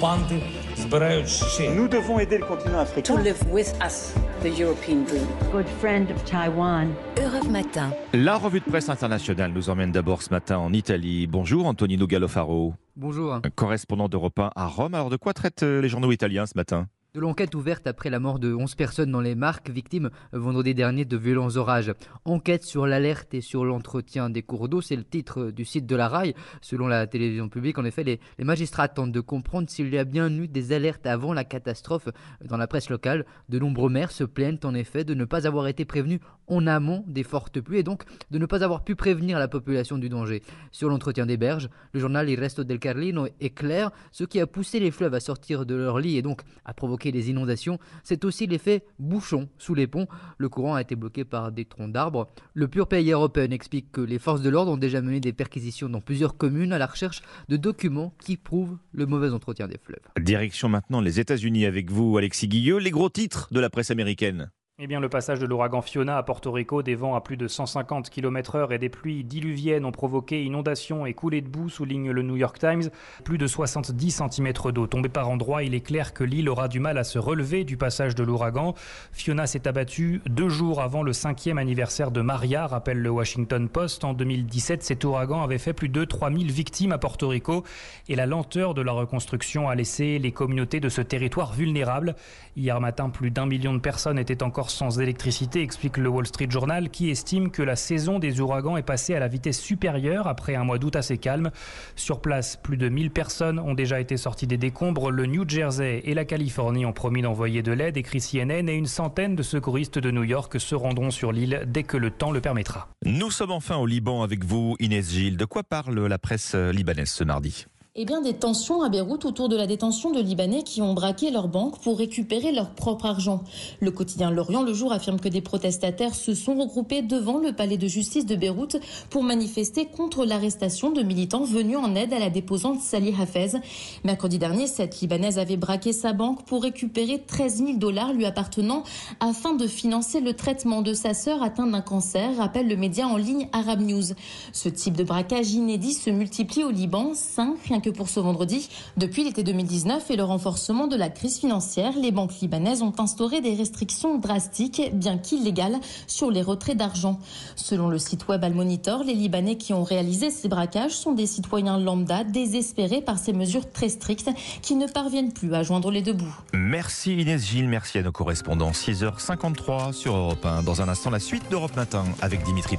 Nous devons aider le continent africain. To live with us, the European dream. Good friend of Taiwan. Europe Matin. La revue de presse internationale nous emmène d'abord ce matin en Italie. Bonjour Antonino Gallofaro. Bonjour. Correspondant d'Europe 1 à Rome. Alors de quoi traitent les journaux italiens ce matin? De l'enquête ouverte après la mort de 11 personnes dans les marques, victimes vendredi dernier de violents orages. Enquête sur l'alerte et sur l'entretien des cours d'eau, c'est le titre du site de la RAI. Selon la télévision publique, en effet, les, les magistrats tentent de comprendre s'il y a bien eu des alertes avant la catastrophe. Dans la presse locale, de nombreux maires se plaignent en effet de ne pas avoir été prévenus en amont des fortes pluies et donc de ne pas avoir pu prévenir la population du danger. Sur l'entretien des berges, le journal Il Resto del Carlino éclaire ce qui a poussé les fleuves à sortir de leur lit et donc à provoquer les inondations, c'est aussi l'effet bouchon sous les ponts. Le courant a été bloqué par des troncs d'arbres. Le Pur Pays Européen explique que les forces de l'ordre ont déjà mené des perquisitions dans plusieurs communes à la recherche de documents qui prouvent le mauvais entretien des fleuves. Direction maintenant les États-Unis avec vous, Alexis Guilleux. Les gros titres de la presse américaine. Eh bien, le passage de l'ouragan Fiona à Porto Rico, des vents à plus de 150 km/h et des pluies diluviennes ont provoqué inondations et coulées de boue, souligne le New York Times. Plus de 70 cm d'eau tombés par endroits. Il est clair que l'île aura du mal à se relever du passage de l'ouragan. Fiona s'est abattue deux jours avant le cinquième anniversaire de Maria, rappelle le Washington Post. En 2017, cet ouragan avait fait plus de 3000 victimes à Porto Rico et la lenteur de la reconstruction a laissé les communautés de ce territoire vulnérables. Hier matin, plus d'un million de personnes étaient encore sans électricité, explique le Wall Street Journal, qui estime que la saison des ouragans est passée à la vitesse supérieure après un mois d'août assez calme. Sur place, plus de 1000 personnes ont déjà été sorties des décombres. Le New Jersey et la Californie ont promis d'envoyer de l'aide, écrit CNN, et une centaine de secouristes de New York se rendront sur l'île dès que le temps le permettra. Nous sommes enfin au Liban avec vous, Inès Gilles. De quoi parle la presse libanaise ce mardi? Eh bien, des tensions à Beyrouth autour de la détention de Libanais qui ont braqué leur banque pour récupérer leur propre argent. Le quotidien Lorient le jour affirme que des protestataires se sont regroupés devant le palais de justice de Beyrouth pour manifester contre l'arrestation de militants venus en aide à la déposante Salih Hafez. Mercredi dernier, cette Libanaise avait braqué sa banque pour récupérer 13 000 dollars lui appartenant afin de financer le traitement de sa sœur atteinte d'un cancer, rappelle le média en ligne Arab News. Ce type de braquage inédit se multiplie au Liban, 5 que pour ce vendredi. Depuis l'été 2019 et le renforcement de la crise financière, les banques libanaises ont instauré des restrictions drastiques, bien qu'illégales, sur les retraits d'argent. Selon le site web Al Monitor, les Libanais qui ont réalisé ces braquages sont des citoyens lambda désespérés par ces mesures très strictes qui ne parviennent plus à joindre les deux bouts. Merci Inès Gilles, merci à nos correspondants. 6h53 sur Europe 1. Dans un instant, la suite d'Europe Matin avec Dimitri